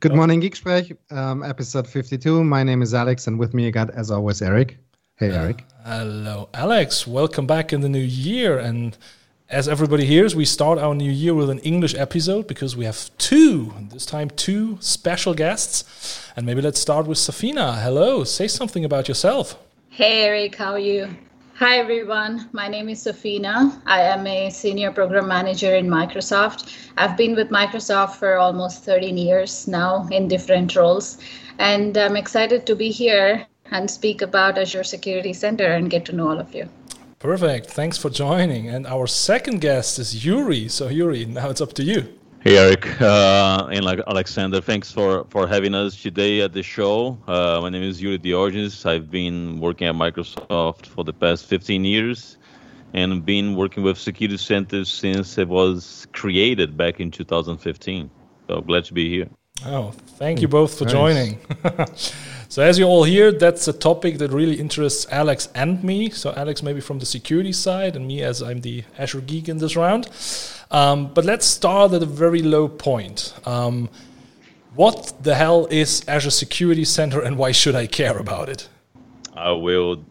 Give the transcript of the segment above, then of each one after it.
Good morning, Geeksprech, um, episode 52. My name is Alex, and with me I got, as always, Eric. Hey, Eric. Uh, hello, Alex. Welcome back in the new year. And as everybody hears, we start our new year with an English episode because we have two, this time, two special guests. And maybe let's start with Safeena. Hello, say something about yourself. Hey, Eric, how are you? Hi, everyone. My name is Safeena. I am a senior program manager in Microsoft. I've been with Microsoft for almost 13 years now in different roles. And I'm excited to be here and speak about Azure Security Center and get to know all of you. Perfect. Thanks for joining. And our second guest is Yuri. So, Yuri, now it's up to you. Hey Eric uh, and like Alexander, thanks for, for having us today at the show. Uh, my name is Yuri Diogenes. I've been working at Microsoft for the past 15 years and been working with Security Centers since it was created back in 2015. So glad to be here. Oh, thank you both for nice. joining. So as you all hear, that's a topic that really interests Alex and me. So Alex maybe from the security side, and me as I'm the Azure geek in this round. Um, but let's start at a very low point. Um, what the hell is Azure Security Center, and why should I care about it? I will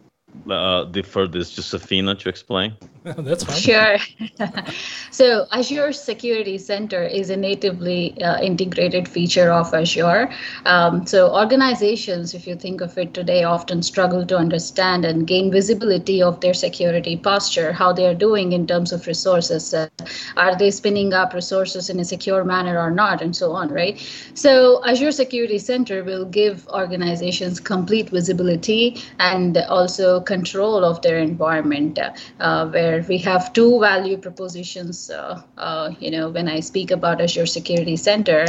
uh, defer this to Safeena to explain. That's fine. Sure. so Azure Security Center is a natively uh, integrated feature of Azure. Um, so organizations, if you think of it today, often struggle to understand and gain visibility of their security posture, how they are doing in terms of resources. Uh, are they spinning up resources in a secure manner or not, and so on, right? So Azure Security Center will give organizations complete visibility and also control of their environment, uh, where we have two value propositions. Uh, uh, you know, when I speak about Azure Security Center,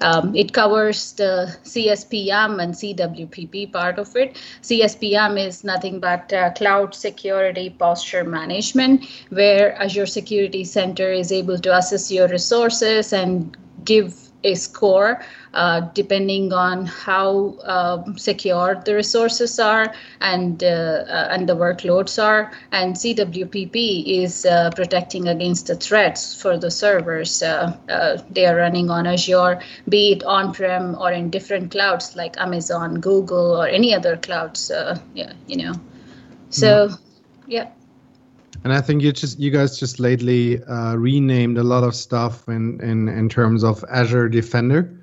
um, it covers the CSPM and CWPP part of it. CSPM is nothing but uh, cloud security posture management, where Azure Security Center is able to assess your resources and give a score uh, depending on how uh, secure the resources are and uh, uh and the workloads are. And CWPP is uh, protecting against the threats for the servers uh, they are running on Azure, be it on-prem or in different clouds like Amazon, Google, or any other clouds. yeah, you know. So, mm. yeah and I think you just you guys just lately uh, renamed a lot of stuff in, in in terms of Azure Defender.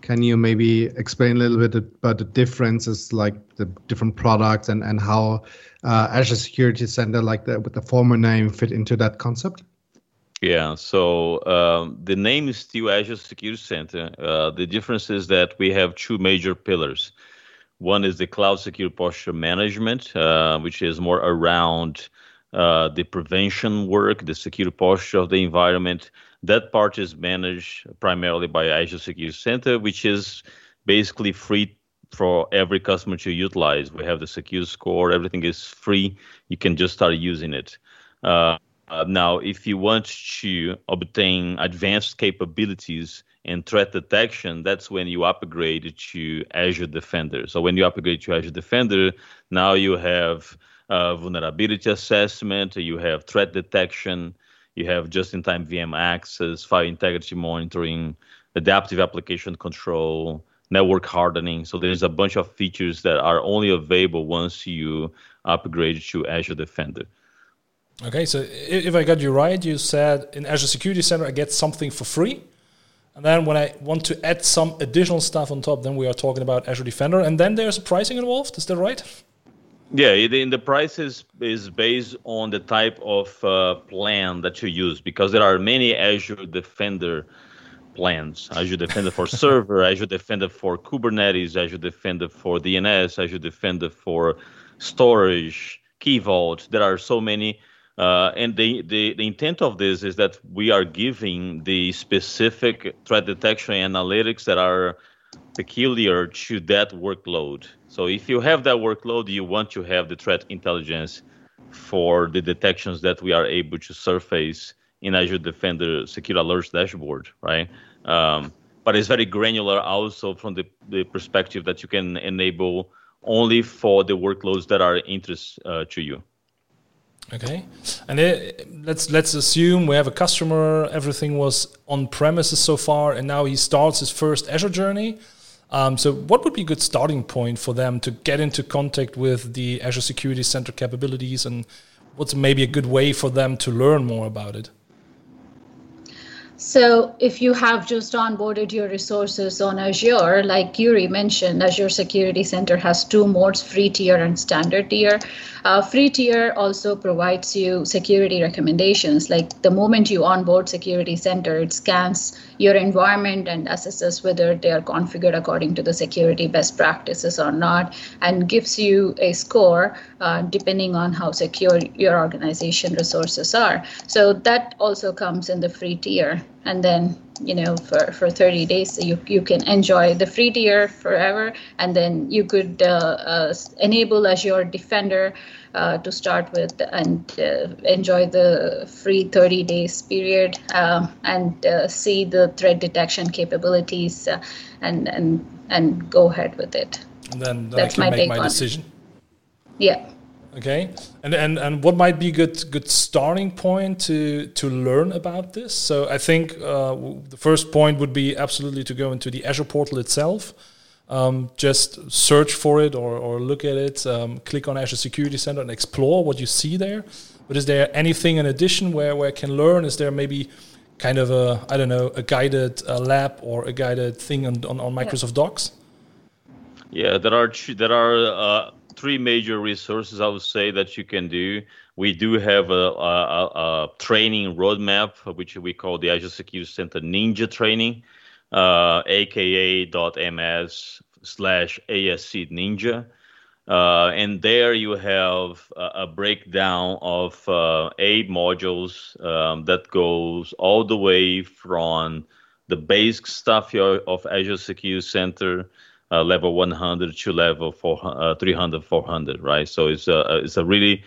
Can you maybe explain a little bit about the differences, like the different products, and and how uh, Azure Security Center, like the, with the former name, fit into that concept? Yeah, so um, the name is still Azure Security Center. Uh, the difference is that we have two major pillars. One is the cloud secure posture management, uh, which is more around uh, the prevention work, the secure posture of the environment. That part is managed primarily by Azure Security Center, which is basically free for every customer to utilize. We have the secure score, everything is free. You can just start using it. Uh, now, if you want to obtain advanced capabilities and threat detection, that's when you upgrade to Azure Defender. So when you upgrade to Azure Defender, now you have uh, vulnerability assessment, you have threat detection, you have just-in-time VM access, file integrity monitoring, adaptive application control, network hardening. So there's a bunch of features that are only available once you upgrade to Azure Defender. Okay, so if I got you right, you said in Azure Security Center I get something for free. And then when I want to add some additional stuff on top, then we are talking about Azure Defender. And then there's pricing involved. Is that right? Yeah, in the price is, is based on the type of uh, plan that you use because there are many Azure Defender plans. Azure Defender for server, Azure Defender for Kubernetes, Azure Defender for DNS, Azure Defender for storage, Key Vault. There are so many. Uh, and the, the, the intent of this is that we are giving the specific threat detection analytics that are peculiar to that workload. So if you have that workload, you want to have the threat intelligence for the detections that we are able to surface in Azure Defender Secure Alerts dashboard, right? Um, but it's very granular also from the, the perspective that you can enable only for the workloads that are interest uh, to you. Okay, and it, let's let's assume we have a customer. Everything was on premises so far, and now he starts his first Azure journey. Um, so, what would be a good starting point for them to get into contact with the Azure Security Center capabilities, and what's maybe a good way for them to learn more about it? So if you have just onboarded your resources on Azure, like Yuri mentioned, Azure Security Center has two modes, free tier and standard tier. Uh, free tier also provides you security recommendations. Like the moment you onboard Security Center, it scans your environment and assesses whether they are configured according to the security best practices or not, and gives you a score uh, depending on how secure your organization resources are. So that also comes in the free tier and then you know for, for 30 days you, you can enjoy the free tier forever. And then you could uh, uh, enable azure defender uh, to start with and uh, enjoy the free 30 days period um, and uh, see the threat detection capabilities uh, and and and go ahead with it. And then, then that's my, make my decision. Yeah Okay, and and and what might be good good starting point to to learn about this? So I think uh, the first point would be absolutely to go into the Azure portal itself. Um, just search for it or, or look at it. Um, click on Azure Security Center and explore what you see there. But is there anything in addition where where I can learn? Is there maybe kind of a I don't know a guided uh, lab or a guided thing on on, on Microsoft yeah. Docs? Yeah, there are there are. Uh three major resources I would say that you can do. We do have a, a, a training roadmap, which we call the Azure Security Center Ninja Training, uh, aka.ms slash ASC Ninja. Uh, and there you have a, a breakdown of uh, eight modules um, that goes all the way from the basic stuff of Azure Security Center uh, level 100 to level 400, uh, 300, 400, right? So it's a it's a really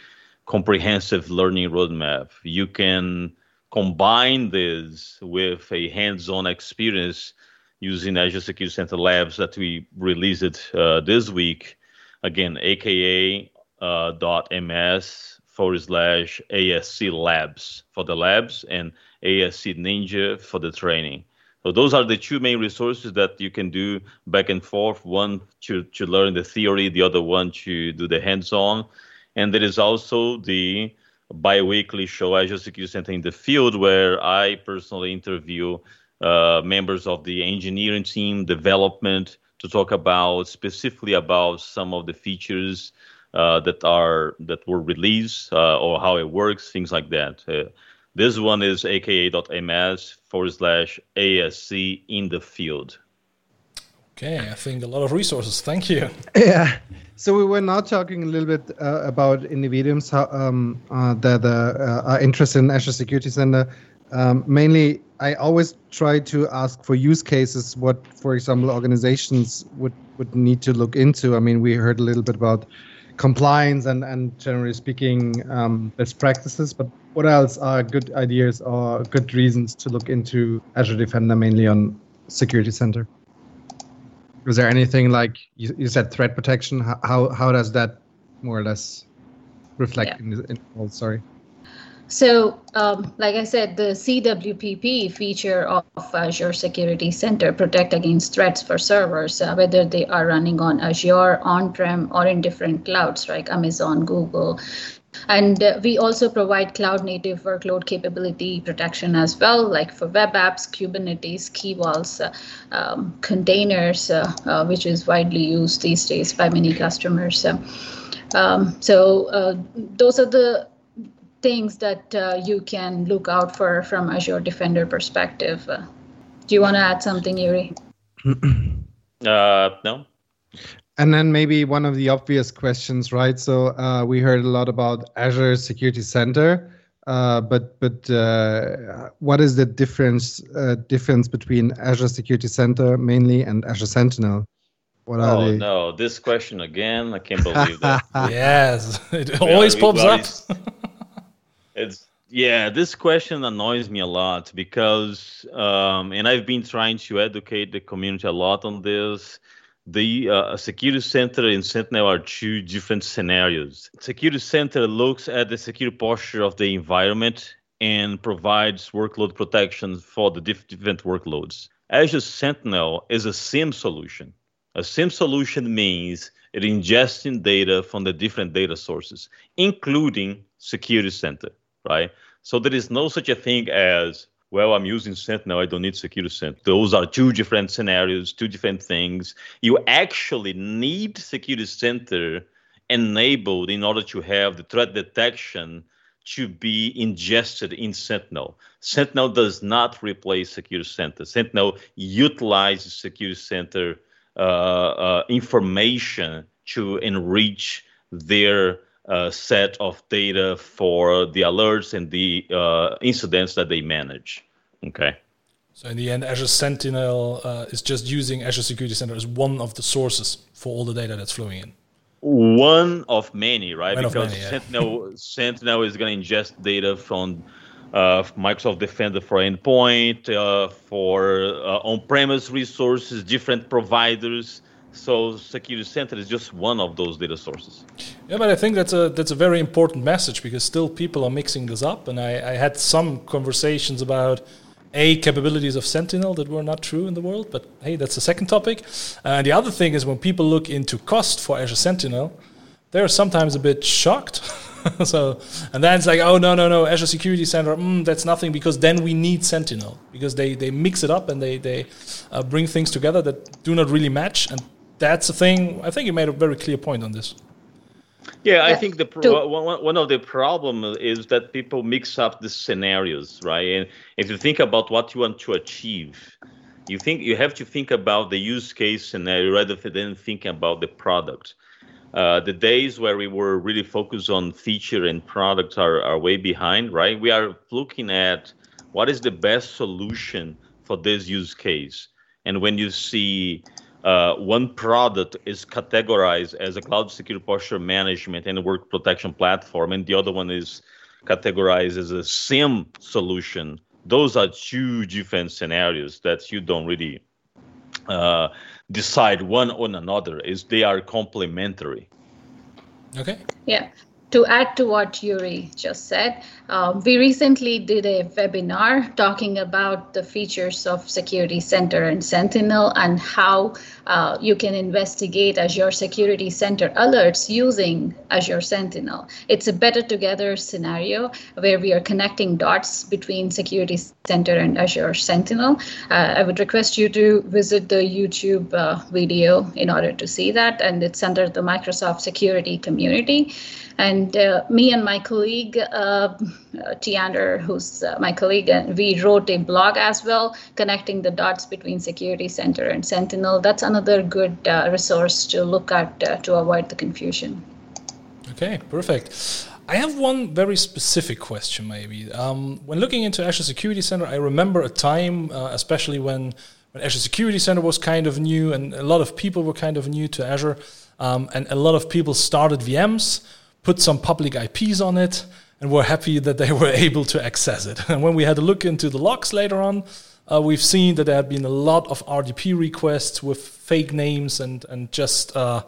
comprehensive learning roadmap. You can combine this with a hands-on experience using Azure Security Center Labs that we released uh, this week. Again, aka uh, dot ms forward slash ASC Labs for the labs and ASC Ninja for the training. So those are the two main resources that you can do back and forth. One to, to learn the theory, the other one to do the hands-on. And there is also the bi-weekly show Azure Security Center in the field where I personally interview uh, members of the engineering team, development, to talk about specifically about some of the features uh, that are that were released uh, or how it works, things like that. Uh, this one is aka.ms forward slash ASC in the field. Okay, I think a lot of resources. Thank you. Yeah. So we were now talking a little bit uh, about individuals how, um, uh, that uh, are interested in Azure Security Center. Um, mainly, I always try to ask for use cases. What, for example, organizations would would need to look into. I mean, we heard a little bit about compliance and, and generally speaking um, best practices but what else are good ideas or good reasons to look into azure defender mainly on security center? Is there anything like you, you said threat protection how, how does that more or less reflect yeah. in, in oh, sorry so, um, like I said, the CWPP feature of Azure Security Center protect against threats for servers, uh, whether they are running on Azure, on-prem, or in different clouds like Amazon, Google. And uh, we also provide cloud native workload capability protection as well, like for web apps, Kubernetes, key vaults, uh, um, containers, uh, uh, which is widely used these days by many customers. Um, so uh, those are the things that uh, you can look out for from Azure Defender perspective. Uh, do you want to add something, Yuri? uh, no. And then maybe one of the obvious questions, right? So uh, we heard a lot about Azure Security Center, uh, but but uh, what is the difference uh, difference between Azure Security Center mainly and Azure Sentinel? What are oh they? no, this question again! I can't believe that. yes, it always pops up. It's yeah, this question annoys me a lot because, um, and I've been trying to educate the community a lot on this. the uh, security center and Sentinel are two different scenarios. Security center looks at the security posture of the environment and provides workload protection for the different workloads. Azure Sentinel is a SIEM solution. A SIEM solution means it ingesting data from the different data sources, including Security Center, right? So there is no such a thing as, well, I'm using Sentinel, I don't need Security Center. Those are two different scenarios, two different things. You actually need Security Center enabled in order to have the threat detection to be ingested in Sentinel. Sentinel does not replace Security Center. Sentinel utilizes Security Center uh, uh, information to enrich their uh, set of data for the alerts and the uh, incidents that they manage. Okay. So in the end, Azure Sentinel uh, is just using Azure Security Center as one of the sources for all the data that's flowing in one of many, right? One because many, yeah. Sentinel Sentinel is going to ingest data from uh, Microsoft Defender for endpoint, uh, for uh, on-premise resources, different providers. So Security Center is just one of those data sources. Yeah, but I think that's a that's a very important message because still people are mixing this up, and I, I had some conversations about a capabilities of Sentinel that were not true in the world. But hey, that's a second topic. Uh, the other thing is when people look into cost for Azure Sentinel, they're sometimes a bit shocked. so, and then it's like, oh no, no, no, Azure Security Center, mm, that's nothing because then we need Sentinel because they they mix it up and they they uh, bring things together that do not really match. And that's the thing. I think you made a very clear point on this. Yeah, I think the pro- one, one of the problem is that people mix up the scenarios, right? And if you think about what you want to achieve, you think you have to think about the use case scenario rather than thinking about the product. Uh, the days where we were really focused on feature and product are, are way behind, right? We are looking at what is the best solution for this use case. And when you see uh, one product is categorized as a cloud security posture management and work protection platform, and the other one is categorized as a SIEM solution. Those are two different scenarios that you don't really uh, decide one on another. Is they are complementary. Okay. Yeah to add to what Yuri just said, um, we recently did a webinar talking about the features of Security Center and Sentinel and how uh, you can investigate Azure Security Center alerts using Azure Sentinel. It's a better together scenario where we are connecting dots between Security Center and Azure Sentinel. Uh, I would request you to visit the YouTube uh, video in order to see that, and it's under the Microsoft Security community. And uh, me and my colleague, uh, Tiander, who's uh, my colleague, and we wrote a blog as well, connecting the dots between Security Center and Sentinel. That's another good uh, resource to look at uh, to avoid the confusion. Okay, perfect. I have one very specific question, maybe. Um, when looking into Azure Security Center, I remember a time, uh, especially when, when Azure Security Center was kind of new and a lot of people were kind of new to Azure, um, and a lot of people started VMs put some public IPs on it, and were happy that they were able to access it. And when we had a look into the logs later on, uh, we've seen that there had been a lot of RDP requests with fake names and and just uh,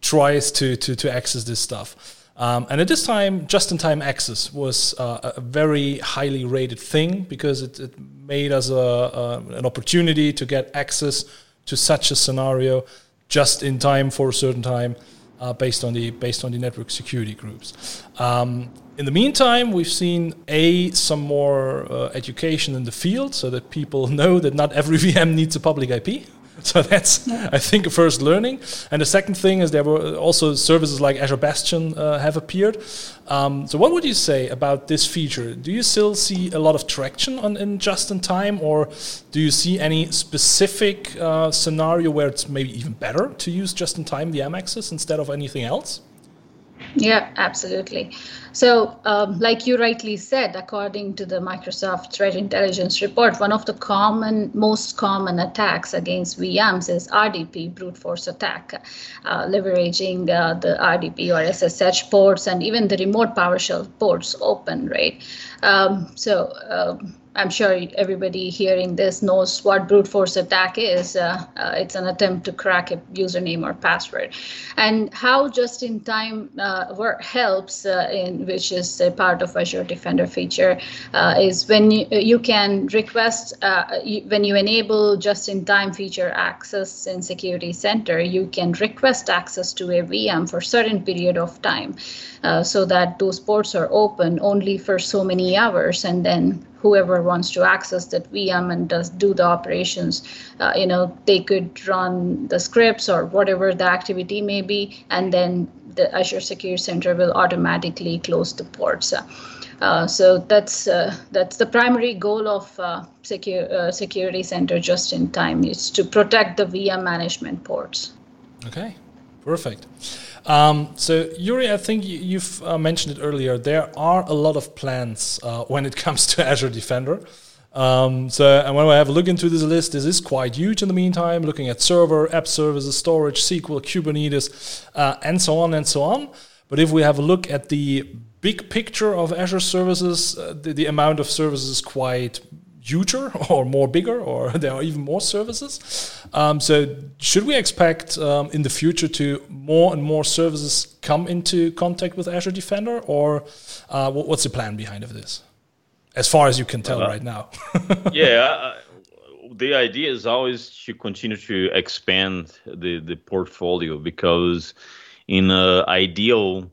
tries to, to to access this stuff. Um, and at this time, just-in-time access was uh, a very highly rated thing because it, it made us a, an opportunity to get access to such a scenario just in time for a certain time uh, based on the based on the network security groups. Um, in the meantime, we've seen a some more uh, education in the field, so that people know that not every VM needs a public IP. So that's, I think, first learning. And the second thing is there were also services like Azure Bastion uh, have appeared. Um, so what would you say about this feature? Do you still see a lot of traction on in just in time, or do you see any specific uh, scenario where it's maybe even better to use just in time VM access instead of anything else? Yeah, absolutely. So, um, like you rightly said, according to the Microsoft Threat Intelligence Report, one of the common, most common attacks against VMs is RDP, brute force attack, uh, leveraging uh, the RDP or SSH ports and even the remote PowerShell ports open, right? Um, so. Um, I'm sure everybody hearing this knows what brute force attack is. Uh, uh, it's an attempt to crack a username or password. And how just-in-time uh, work helps, uh, in which is a part of Azure Defender feature, uh, is when you, you can request, you, when you enable just-in-time feature access in Security Center, you can request access to a VM for certain period of time so that those ports are open only for so many hours and then whoever wants to access that VM and does do the operations, uh, you know, they could run the scripts or whatever the activity may be, and then the Azure Security Center will automatically close the ports. Uh, so that's uh, that's the primary goal of uh, secure, uh, Security Center just in time is to protect the VM management ports. Okay, perfect. Um, so, Yuri, I think you've uh, mentioned it earlier. There are a lot of plans uh, when it comes to Azure Defender. Um, so, and when I have a look into this list, this is quite huge in the meantime, looking at server, app services, storage, SQL, Kubernetes, uh, and so on and so on. But if we have a look at the big picture of Azure services, uh, the, the amount of services is quite huger or more bigger, or there are even more services. Um, so, should we expect um, in the future to more and more services come into contact with Azure Defender, or uh, what's the plan behind of this? As far as you can tell uh, right now. yeah, uh, the idea is always to continue to expand the the portfolio because in an ideal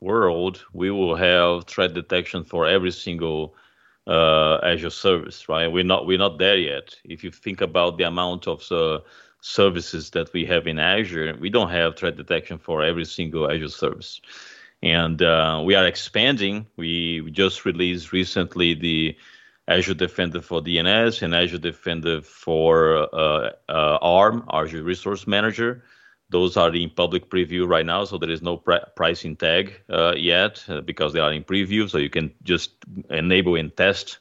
world we will have threat detection for every single uh, Azure service, right? We're not we're not there yet. If you think about the amount of uh, services that we have in Azure, we don't have threat detection for every single Azure service, and uh, we are expanding. We, we just released recently the Azure Defender for DNS and Azure Defender for uh, uh, ARM, Azure Resource Manager. Those are in public preview right now, so there is no pr- pricing tag uh, yet uh, because they are in preview. So you can just enable and test,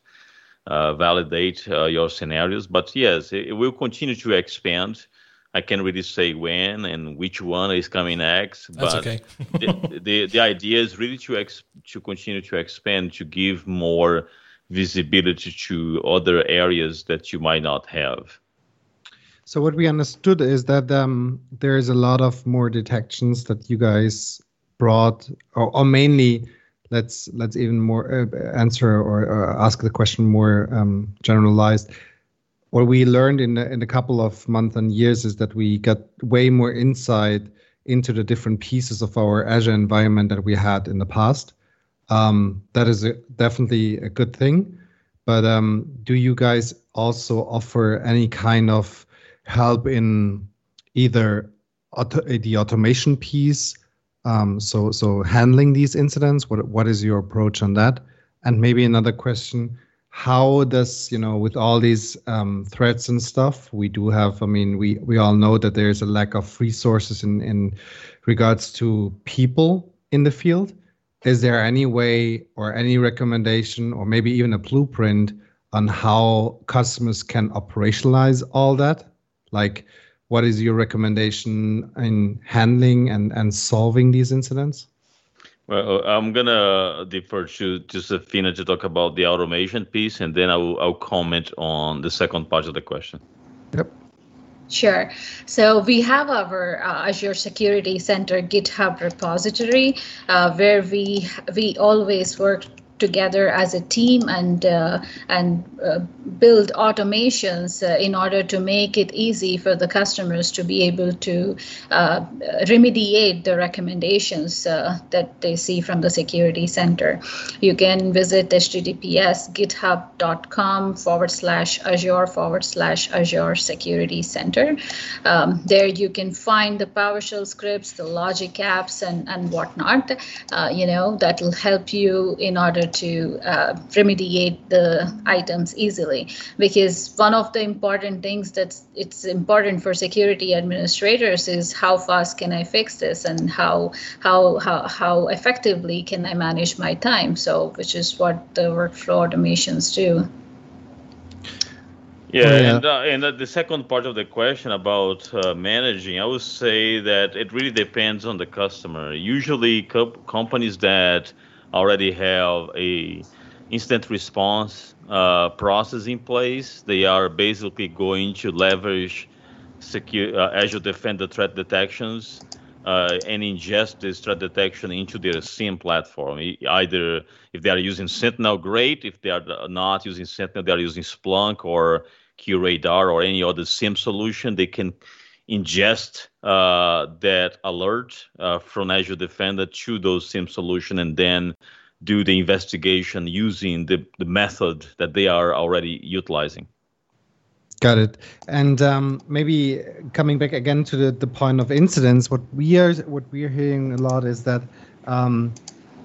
uh, validate uh, your scenarios. But yes, it, it, will continue to expand. I can't really say when and which one is coming next. That's but okay. the, the, the idea is really to ex- to continue to expand to give more visibility to other areas that you might not have. So what we understood is that um, there is a lot of more detections that you guys brought, or, or mainly, let's let's even more uh, answer or, ask the question more um, generalized. What we learned in in a couple of months and years is that we got way more insight into the different pieces of our Azure environment that we had in the past. Um, that is a, definitely a good thing. But um, do you guys also offer any kind of help in either auto, the automation piece um, so so handling these incidents what what is your approach on that? And maybe another question how does you know with all these um, threats and stuff we do have i mean we we all know that there's a lack of resources in in regards to people in the field. Is there any way or any recommendation or maybe even a blueprint on how customers can operationalize all that like, what is your recommendation in handling and, and solving these incidents? Well, I'm gonna defer to Josefina to talk about the automation piece, and then I will I'll comment on the second part of the question. Yep. Sure. So we have our uh, Azure Security Center GitHub repository uh, where we we always work together as a team and uh, and uh, build automations uh, in order to make it easy for the customers to be able to uh, remediate the recommendations uh, that they see from the security center. You can visit https github.com forward slash azure forward slash azure security center. Um, there you can find the PowerShell scripts, the logic apps, and and whatnot. Uh, you know that will help you in order to uh, remediate the items easily because one of the important things that's it's important for security administrators is how fast can i fix this and how how how, how effectively can i manage my time so which is what the workflow automations do yeah, oh, yeah. and, uh, and uh, the second part of the question about uh, managing, I would say that it really depends on the customer. Usually, co- companies that already have a instant response uh, process in place. They are basically going to leverage secure uh, Azure Defender threat detections uh, and ingest this threat detection into their SIEM platform. Either if they are using Sentinel, great. If they are not using Sentinel, they are using Splunk or QRadar or any other SIEM solution. They can ingest uh, that alert uh, from Azure Defender to those SIEM solution and then do the investigation using the, the method that they are already utilizing. Got it. And um, maybe coming back again to the, the point of incidents, what we are what we are hearing a lot is that um,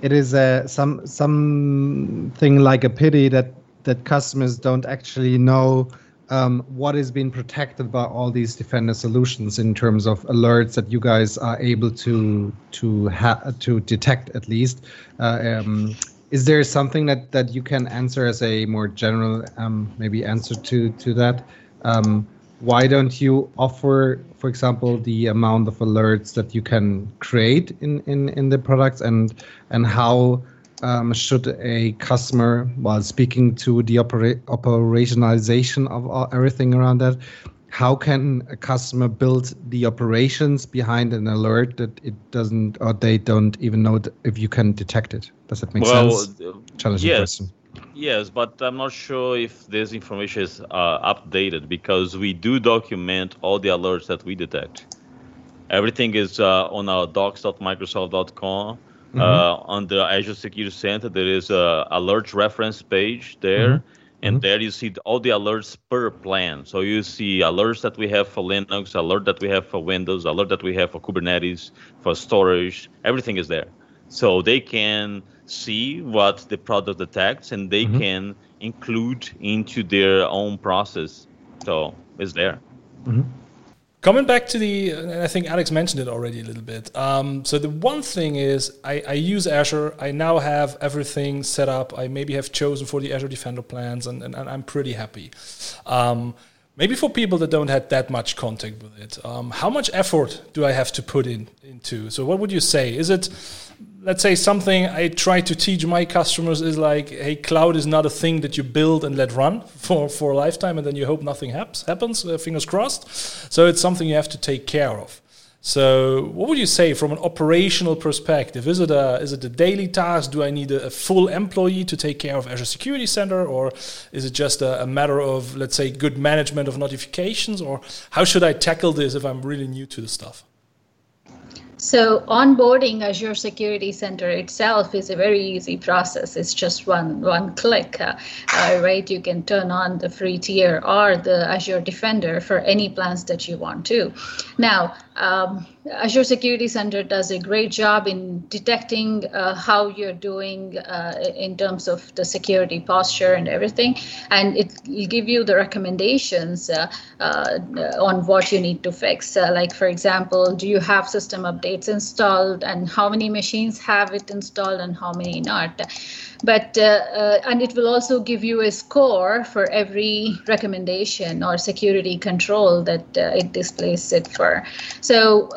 it is a, some something like a pity that that customers don't actually know um, what is being protected by all these defender solutions in terms of alerts that you guys are able to to ha- to detect at least. Uh, um, is there something that that you can answer as a more general um, maybe answer to to that? um, why don't you offer, for example, the amount of alerts that you can create in, in, in the products and and how um, should a customer, while speaking to the opera operationalization of all, everything around that, how can a customer build the operations behind an alert that it doesn't or they don't even know if you can detect it? Does that make well, sense? Challenging yes. question. Yes, but I'm not sure if this information is uh, updated because we do document all the alerts that we detect. Everything is uh, on our docs.microsoft.com. Mm-hmm. Uh, on the Azure Security Center, there is a alert reference page there, mm-hmm. and mm-hmm. there you see all the alerts per plan. So you see alerts that we have for Linux, alert that we have for Windows, alert that we have for Kubernetes, for storage. Everything is there, so they can see what the product detects and they mm-hmm. can include into their own process. So it's there. Mm-hmm. Coming back to the, and I think Alex mentioned it already a little bit. Um, so the one thing is, I, I, use Azure. I now have everything set up. I maybe have chosen for the Azure Defender plans, and, and, and I'm pretty happy. Um, maybe for people that don't have that much contact with it, um, how much effort do I have to put in into? So what would you say? Is it let's say something I try to teach my customers is like, hey, cloud is not a thing that you build and let run for, for a lifetime and then you hope nothing happens, happens uh, fingers crossed. So it's something you have to take care of. So, what would you say from an operational perspective? Is it a is it a daily task? Do I need a, a full employee to take care of Azure Security Center, or is it just a, a, matter of let's say good management of notifications, or how should I tackle this if I'm really new to the stuff? So onboarding Azure Security Center itself is a very easy process. It's just one one click, uh, uh, right? You can turn on the free tier or the Azure Defender for any plans that you want to. Now, um, Azure Security Center does a great job in detecting uh, how you're doing uh, in terms of the security posture and everything, and it will give you the recommendations uh, uh on what you need to fix. Uh, like, for example, do you have system updates installed, and how many machines have it installed, and how many not? but uh, uh, and it will also give you a score for every recommendation or security control that uh, it displays it for so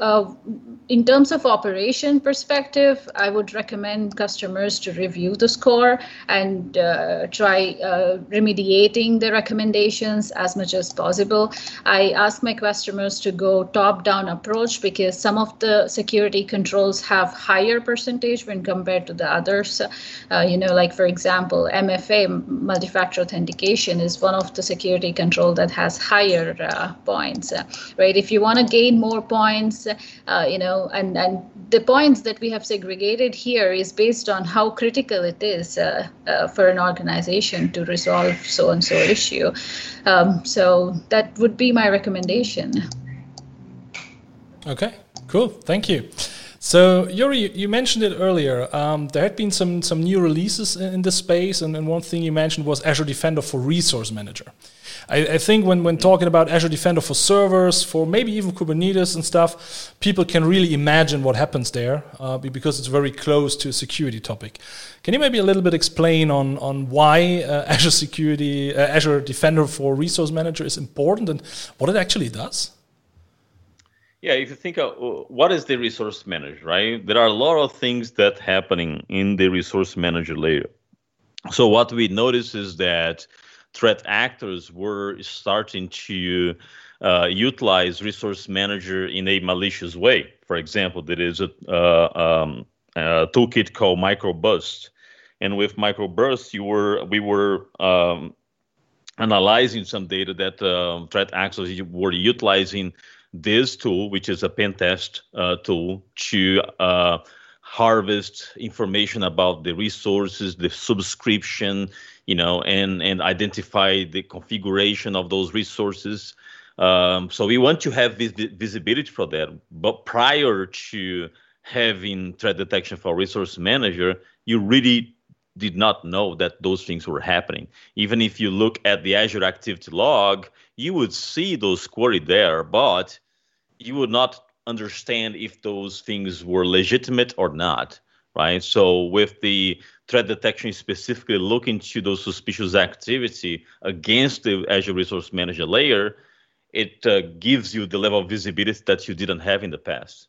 in terms of operation perspective, I would recommend customers to review the score and uh, try uh, remediating the recommendations as much as possible. I ask my customers to go top-down approach because some of the security controls have higher percentage when compared to the others. Uh, you know, like for example, MFA, multi-factor authentication, is one of the security control that has higher uh, points, right? If you want to gain more points, uh, you know, and, and the points that we have segregated here is based on how critical it is uh, uh, for an organization to resolve so and so issue. Um, so that would be my recommendation. Okay, cool. Thank you. So Yuri, you mentioned it earlier. Um, there had been some some new releases in this space, and, and one thing you mentioned was Azure Defender for Resource Manager. I, I, think when, when talking about Azure Defender for servers, for maybe even Kubernetes and stuff, people can really imagine what happens there uh, because it's very close to a security topic. Can you maybe a little bit explain on, on why uh, Azure Security, uh, Azure Defender for Resource Manager is important and what it actually does? Yeah, if you think of what is the resource manager, right? There are a lot of things that happening in the resource manager layer. so what we notice is that threat actors were starting to uh, utilize resource manager in a malicious way. For example, there is a, uh, um, a toolkit called microburst, and with microburst, you were we were um, analyzing some data that uh, threat actors were utilizing this tool, which is a pen test uh, tool, to uh, harvest information about the resources, the subscription, you know, and and identify the configuration of those resources. Um, so we want to have this visibility for that. But prior to having threat detection for resource manager, you really did not know that those things were happening. Even if you look at the Azure activity log, you would see those query there, but you would not understand if those things were legitimate or not, right? So with the threat detection specifically looking to those suspicious activity against the Azure Resource Manager layer, it uh, gives you the level of visibility that you didn't have in the past.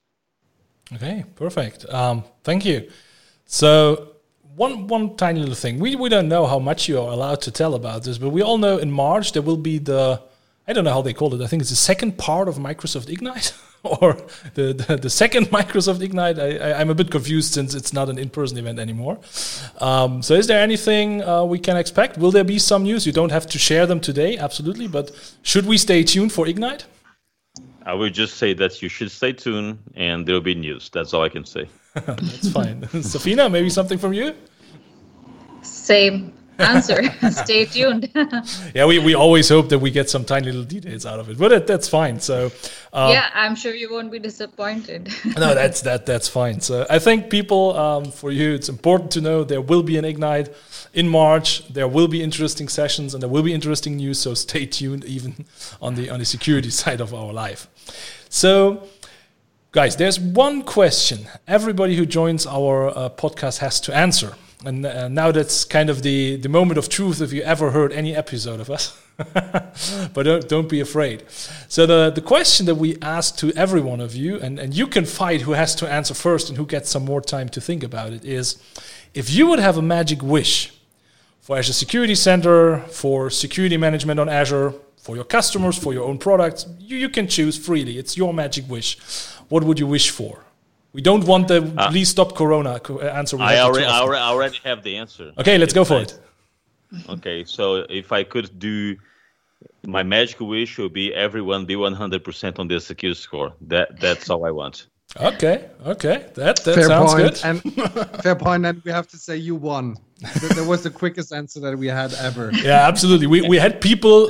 Okay, perfect. Um, thank you. So one one tiny little thing. We we don't know how much you are allowed to tell about this, but we all know in March there will be the I don't know how they call it. I think it's the second part of Microsoft Ignite. or the, the, the, second Microsoft Ignite. I, am a bit confused since it's not an in person event anymore. Um, so, is there anything uh, we can expect? Will there be some news? You don't have to share them today, absolutely, but should we stay tuned for Ignite? I would just say that you should stay tuned and there'll be news. That's all I can say. That's fine. Safeena, maybe something from you? Same answer. Stay tuned. yeah, we, we always hope that we get some tiny little details out of it, but it, that's fine. So um, yeah, I'm sure you won't be disappointed. no, that's that that's fine. So I think people, um, for you, it's important to know there will be an ignite in March. There will be interesting sessions and there will be interesting news. So stay tuned, even on the on the security side of our life. So. Guys, there's one question everybody who joins our uh, podcast has to answer. And uh, now that's kind of the, the moment of truth if you ever heard any episode of us. but don't, don't be afraid. So, the, the question that we ask to every one of you, and, and you can fight who has to answer first and who gets some more time to think about it, is if you would have a magic wish for Azure Security Center, for security management on Azure, for your customers, for your own products, you, you can choose freely. It's your magic wish. What would you wish for? We don't want the uh, please stop Corona uh, answer. I already, I already have the answer. Okay, let's go for it. Okay, so if I could do my magic wish would be everyone be 100% on the secure score. That that's all I want. Okay, okay, that that fair sounds point. good. And fair point. point, and we have to say you won. that was the quickest answer that we had ever. Yeah, absolutely. We we had people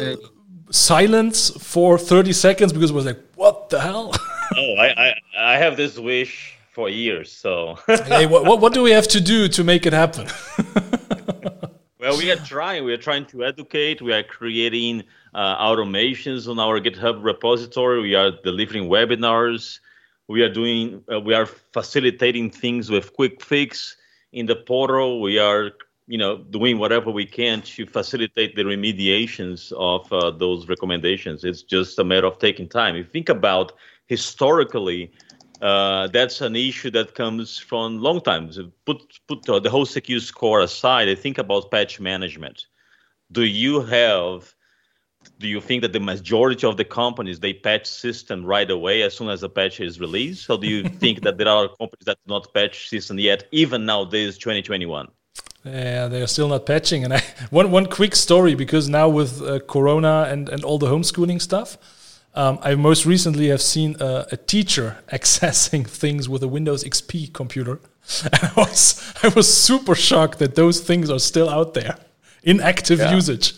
silence for 30 seconds because it was like, what the hell? oh, I, I, I have this wish for years. So, hey, what, what do we have to do to make it happen? well, we are trying. We are trying to educate. We are creating uh, automations on our GitHub repository. We are delivering webinars. We are doing. Uh, we are facilitating things with quick fix in the portal. We are you know doing whatever we can to facilitate the remediations of uh, those recommendations. It's just a matter of taking time. If you think about historically uh, that's an issue that comes from long times. put put uh, the whole secure score aside i think about patch management. Do you have do you think that the majority of the companies they patch system right away as soon as the patch is released? Or do you think that there are companies that do not patch system yet even nowadays 2021 yeah, they are still not patching. And I, one one quick story because now with uh, Corona and and all the homeschooling stuff, um, I most recently have seen a, a, teacher accessing things with a Windows XP computer. And I was I was super shocked that those things are still out there in active yeah. usage.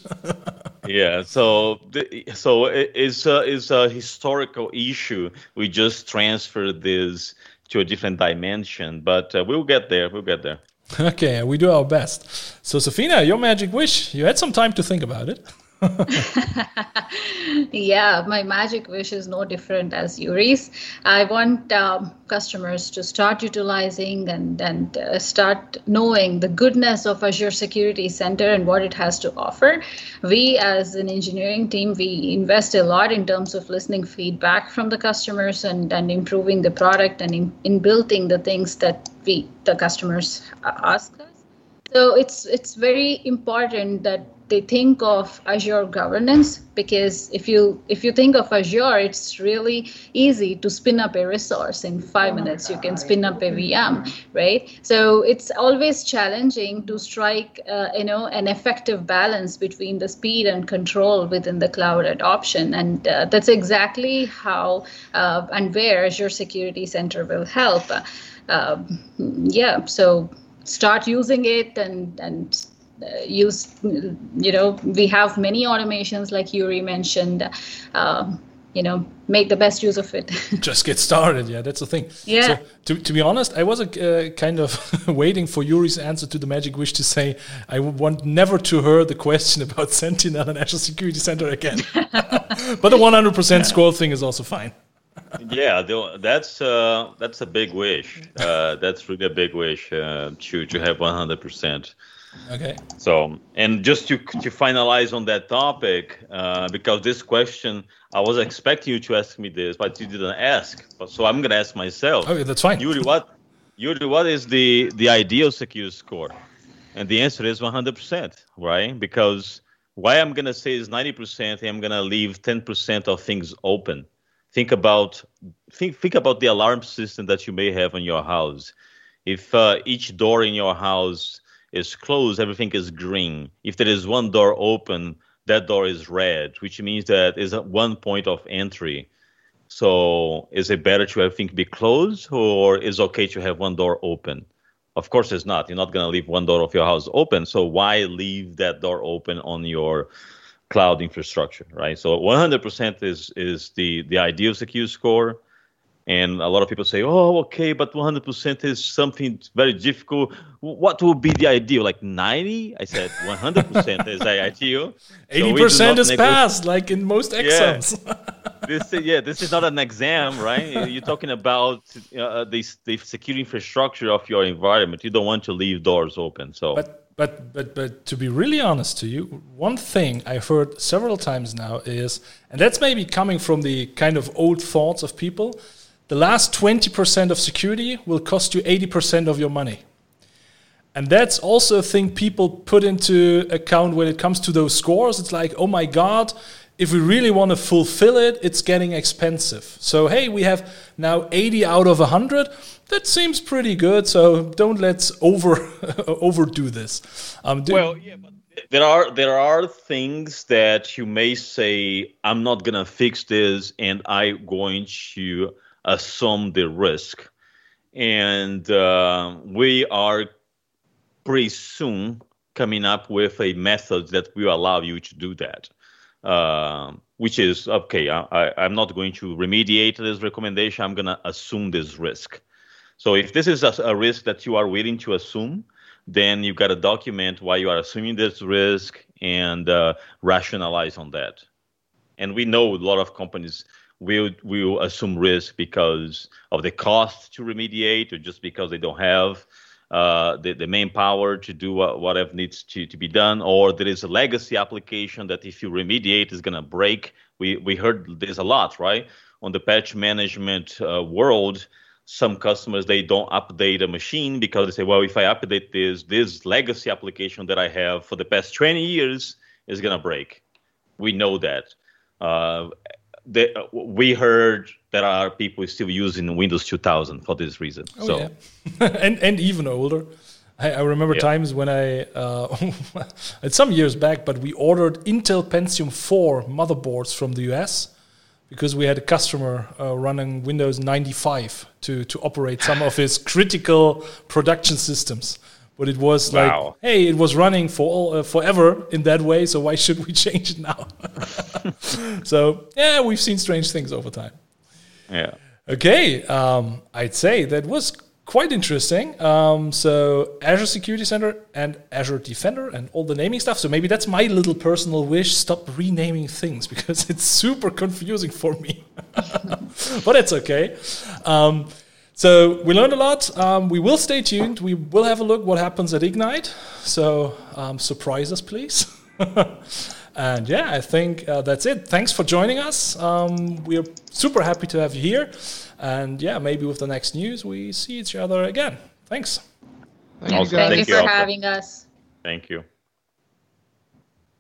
yeah, so the, so it's a, it's a historical issue. We just transferred this to a different dimension, but uh, we'll get there. We'll get there. Okay, we do our best. So, Safeena, your magic wish, you had some time to think about it. yeah, my magic wish is no different as Yuri's. I want um, customers to start utilizing and, and uh, start knowing the goodness of Azure Security Center and what it has to offer. We, as an engineering team, we invest a lot in terms of listening feedback from the customers and, and improving the product and in, in building the things that we the customers ask us So it's it's very important that they think of Azure governance because if you if you think of Azure, it's really easy to spin up a resource in five minutes. You can spin up a VM, right? So it's always challenging to strike, uh, you know, an effective balance between the speed and control within the cloud adoption, and uh, that's exactly how uh, and where Azure Security Center will help. Uh, yeah, so start using it and and use you know we have many automations like yuri mentioned uh, you know make the best use of it just get started yeah that's the thing yeah so to, to be honest i was uh, kind of waiting for yuri's answer to the magic wish to say i want never to hear the question about sentinel and azure security center again but the 100% yeah. scroll thing is also fine yeah, that's uh, that's a big wish. Uh, that's really a big wish uh, to to have 100%. Okay. So, and just to to finalize on that topic, uh, because this question, I was expecting you to ask me this, but you didn't ask. But, so I'm gonna ask myself. Okay, that's fine. Yuri, what, Yuri, what is the the ideal secure score? And the answer is 100%, right? Because why I'm gonna say is 90%, I'm gonna leave 10% of things open think about think think about the alarm system that you may have in your house. If uh, each door in your house is closed, everything is green. If there is one door open, that door is red, which means that is one point of entry. So is it better to have things be closed or is okay to have one door open? Of course it's not. You're not gonna leave one door of your house open. So why leave that door open on your cloud infrastructure, right? So 100% is is the the ideal secure score, and a lot of people say, "Oh, okay, but 100% is something very difficult. What would be the ideal? Like 90?" I said 100% is the ideal. 80% is passed, like in most exams. Yeah. this yeah, this is not an exam, right? You're talking about uh, the the secure infrastructure of your environment. You don't want to leave doors open. So. But but but but to be really honest to you, one thing I've heard several times now is, and that's maybe coming from the kind of old thoughts of people, the last 20% of security will cost you 80% of your money. And that's also a thing people put into account when it comes to those scores. It's like, oh my God, if we really want to fulfill it, it's getting expensive. So, hey, we have now 80 out of 100 that seems pretty good. So don't let's over overdo this. Um, well, yeah, but there are there are things that you may say I'm not gonna fix this, and I'm going to assume the risk, and uh, we are pretty soon coming up with a method that will allow you to do that. Uh, which is okay. I, I'm not going to remediate this recommendation. I'm going to assume this risk. So if this is a, a risk that you are willing to assume, then you've got to document why you are assuming this risk and uh, rationalize on that. And we know a lot of companies will will assume risk because of the cost to remediate, or just because they don't have uh, the, the manpower to do what, whatever needs to, to be done, or there is a legacy application that if you remediate is going to break. We we heard this a lot, right? On the patch management uh, world, some customers they don't update a machine because they say well if i update this this legacy application that i have for the past 20 years is going to break we know that uh, the, we heard there are people still using windows 2000 for this reason oh, so yeah. and and even older I, I remember yeah. times when I, uh, it's some years back, but we ordered Intel Pentium 4 motherboards from the US because we had a customer uh, running Windows 95 to, to operate some of his critical production systems. But it was wow. like, hey, it was running for all, uh, forever in that way, so why should we change it now? so yeah, we've seen strange things over time. Yeah. Okay, um, I'd say that was quite interesting. Um, so Azure Security Center and Azure Defender and all the naming stuff. So maybe that's my little personal wish. Stop renaming things because it's super confusing for me. but it's okay. Um, so we learned a lot. Um, we will stay tuned. We will have a look what happens at Ignite. So um, surprise us, please. and yeah, I think uh, that's it. Thanks for joining us. Um, we're super happy to have you here. And yeah, maybe with the next news, we see each other again. Thanks. Thank, you, thank you for having us. Thank you.